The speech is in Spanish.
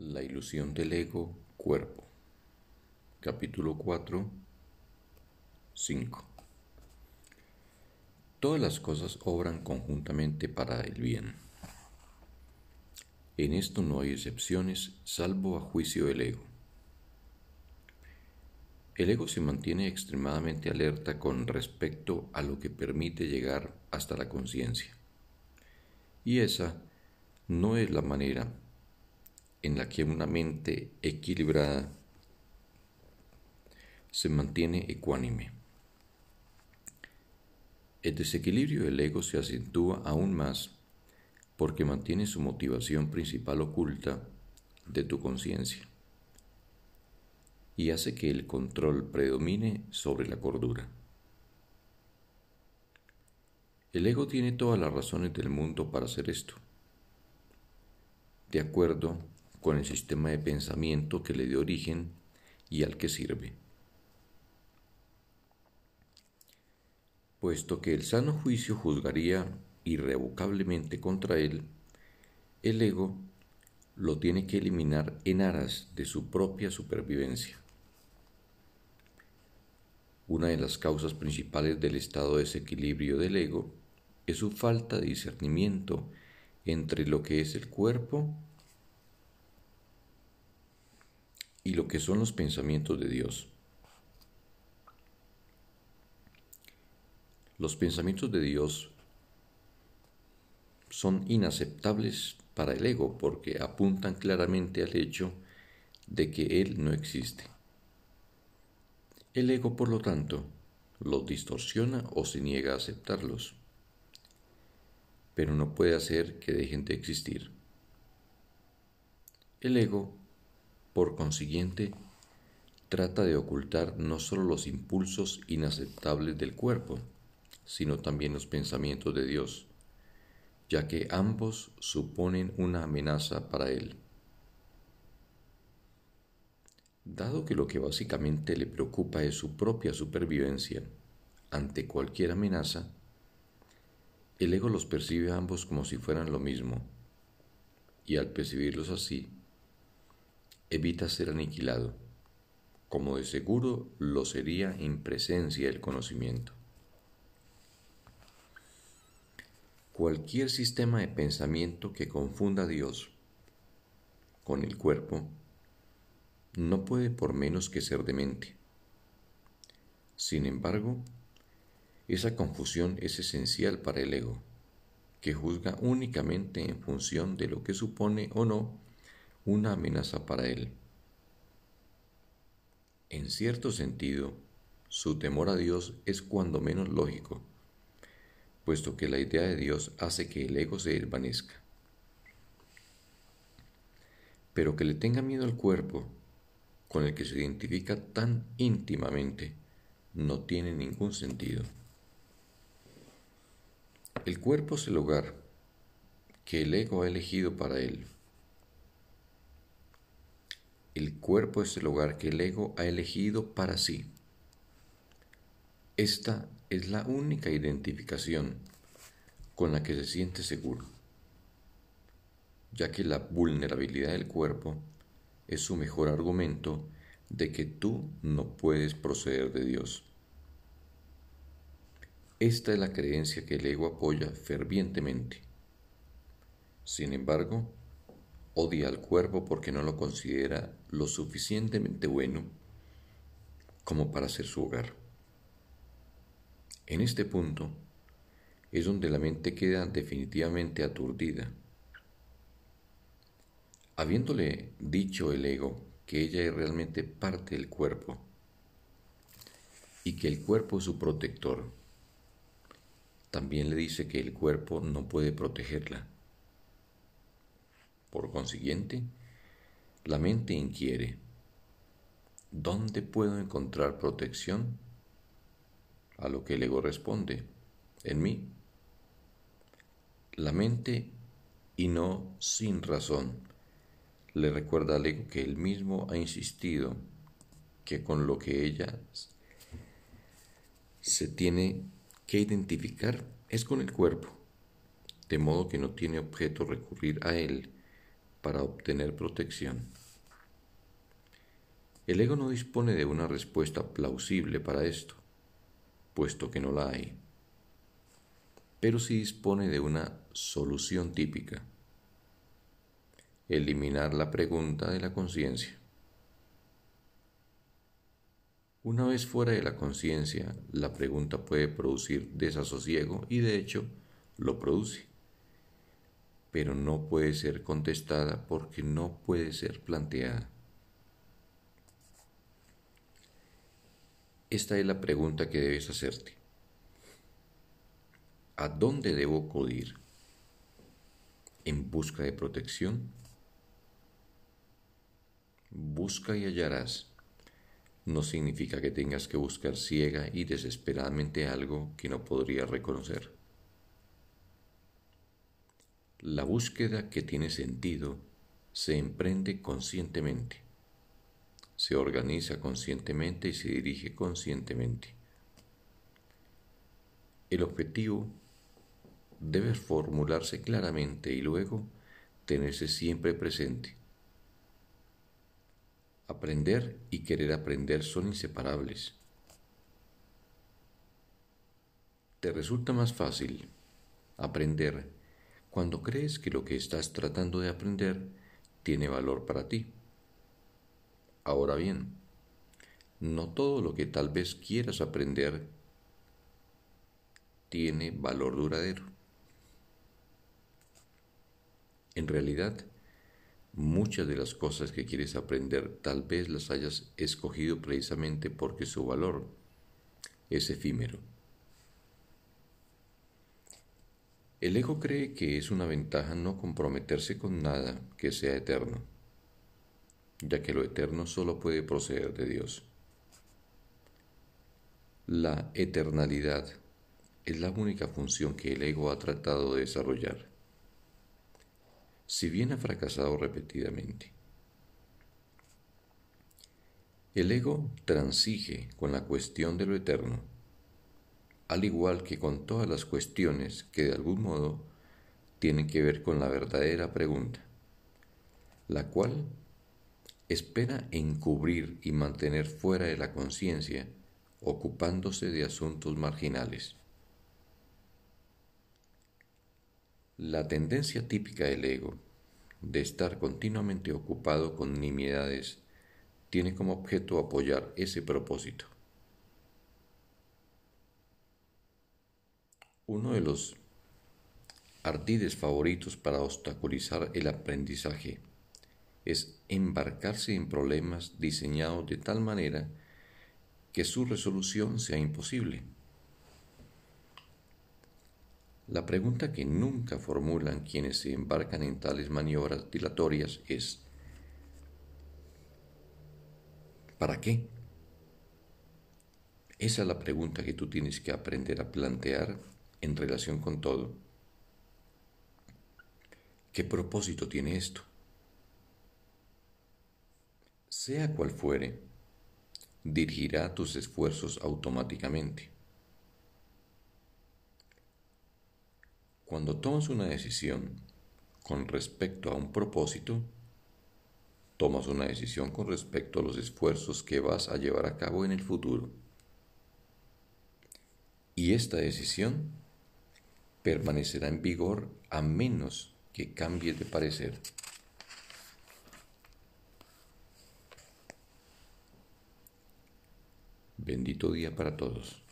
La ilusión del ego cuerpo. Capítulo 4. 5. Todas las cosas obran conjuntamente para el bien. En esto no hay excepciones, salvo a juicio del ego. El ego se mantiene extremadamente alerta con respecto a lo que permite llegar hasta la conciencia. Y esa no es la manera en la que una mente equilibrada se mantiene ecuánime. El desequilibrio del ego se acentúa aún más porque mantiene su motivación principal oculta de tu conciencia y hace que el control predomine sobre la cordura. El ego tiene todas las razones del mundo para hacer esto. De acuerdo con el sistema de pensamiento que le dio origen y al que sirve. Puesto que el sano juicio juzgaría irrevocablemente contra él, el ego lo tiene que eliminar en aras de su propia supervivencia. Una de las causas principales del estado de desequilibrio del ego es su falta de discernimiento entre lo que es el cuerpo y lo que son los pensamientos de Dios. Los pensamientos de Dios son inaceptables para el ego porque apuntan claramente al hecho de que Él no existe. El ego, por lo tanto, los distorsiona o se niega a aceptarlos, pero no puede hacer que dejen de existir. El ego por consiguiente, trata de ocultar no solo los impulsos inaceptables del cuerpo, sino también los pensamientos de Dios, ya que ambos suponen una amenaza para él. Dado que lo que básicamente le preocupa es su propia supervivencia ante cualquier amenaza, el ego los percibe ambos como si fueran lo mismo, y al percibirlos así, evita ser aniquilado, como de seguro lo sería en presencia del conocimiento. Cualquier sistema de pensamiento que confunda a Dios con el cuerpo no puede por menos que ser demente. Sin embargo, esa confusión es esencial para el ego, que juzga únicamente en función de lo que supone o no una amenaza para él. En cierto sentido, su temor a Dios es cuando menos lógico, puesto que la idea de Dios hace que el ego se desvanezca. Pero que le tenga miedo al cuerpo, con el que se identifica tan íntimamente, no tiene ningún sentido. El cuerpo es el hogar que el ego ha elegido para él. El cuerpo es el hogar que el ego ha elegido para sí. Esta es la única identificación con la que se siente seguro, ya que la vulnerabilidad del cuerpo es su mejor argumento de que tú no puedes proceder de Dios. Esta es la creencia que el ego apoya fervientemente. Sin embargo, odia al cuerpo porque no lo considera lo suficientemente bueno como para ser su hogar. En este punto es donde la mente queda definitivamente aturdida. Habiéndole dicho el ego que ella es realmente parte del cuerpo y que el cuerpo es su protector, también le dice que el cuerpo no puede protegerla por consiguiente, la mente inquiere, ¿dónde puedo encontrar protección? A lo que el ego responde, en mí. La mente, y no sin razón, le recuerda al ego que él mismo ha insistido que con lo que ella se tiene que identificar es con el cuerpo, de modo que no tiene objeto recurrir a él para obtener protección. El ego no dispone de una respuesta plausible para esto, puesto que no la hay, pero sí dispone de una solución típica, eliminar la pregunta de la conciencia. Una vez fuera de la conciencia, la pregunta puede producir desasosiego y de hecho lo produce, pero no puede ser contestada porque no puede ser planteada. Esta es la pregunta que debes hacerte. ¿A dónde debo acudir? ¿En busca de protección? Busca y hallarás no significa que tengas que buscar ciega y desesperadamente algo que no podrías reconocer. La búsqueda que tiene sentido se emprende conscientemente, se organiza conscientemente y se dirige conscientemente. El objetivo debe formularse claramente y luego tenerse siempre presente Aprender y querer aprender son inseparables. Te resulta más fácil aprender cuando crees que lo que estás tratando de aprender tiene valor para ti. Ahora bien, no todo lo que tal vez quieras aprender tiene valor duradero. En realidad, Muchas de las cosas que quieres aprender tal vez las hayas escogido precisamente porque su valor es efímero. El ego cree que es una ventaja no comprometerse con nada que sea eterno, ya que lo eterno solo puede proceder de Dios. La eternalidad es la única función que el ego ha tratado de desarrollar si bien ha fracasado repetidamente. El ego transige con la cuestión de lo eterno, al igual que con todas las cuestiones que de algún modo tienen que ver con la verdadera pregunta, la cual espera encubrir y mantener fuera de la conciencia, ocupándose de asuntos marginales. La tendencia típica del ego de estar continuamente ocupado con nimiedades tiene como objeto apoyar ese propósito. Uno de los ardides favoritos para obstaculizar el aprendizaje es embarcarse en problemas diseñados de tal manera que su resolución sea imposible. La pregunta que nunca formulan quienes se embarcan en tales maniobras dilatorias es ¿para qué? Esa es la pregunta que tú tienes que aprender a plantear en relación con todo. ¿Qué propósito tiene esto? Sea cual fuere, dirigirá tus esfuerzos automáticamente. Cuando tomas una decisión con respecto a un propósito, tomas una decisión con respecto a los esfuerzos que vas a llevar a cabo en el futuro. Y esta decisión permanecerá en vigor a menos que cambies de parecer. Bendito día para todos.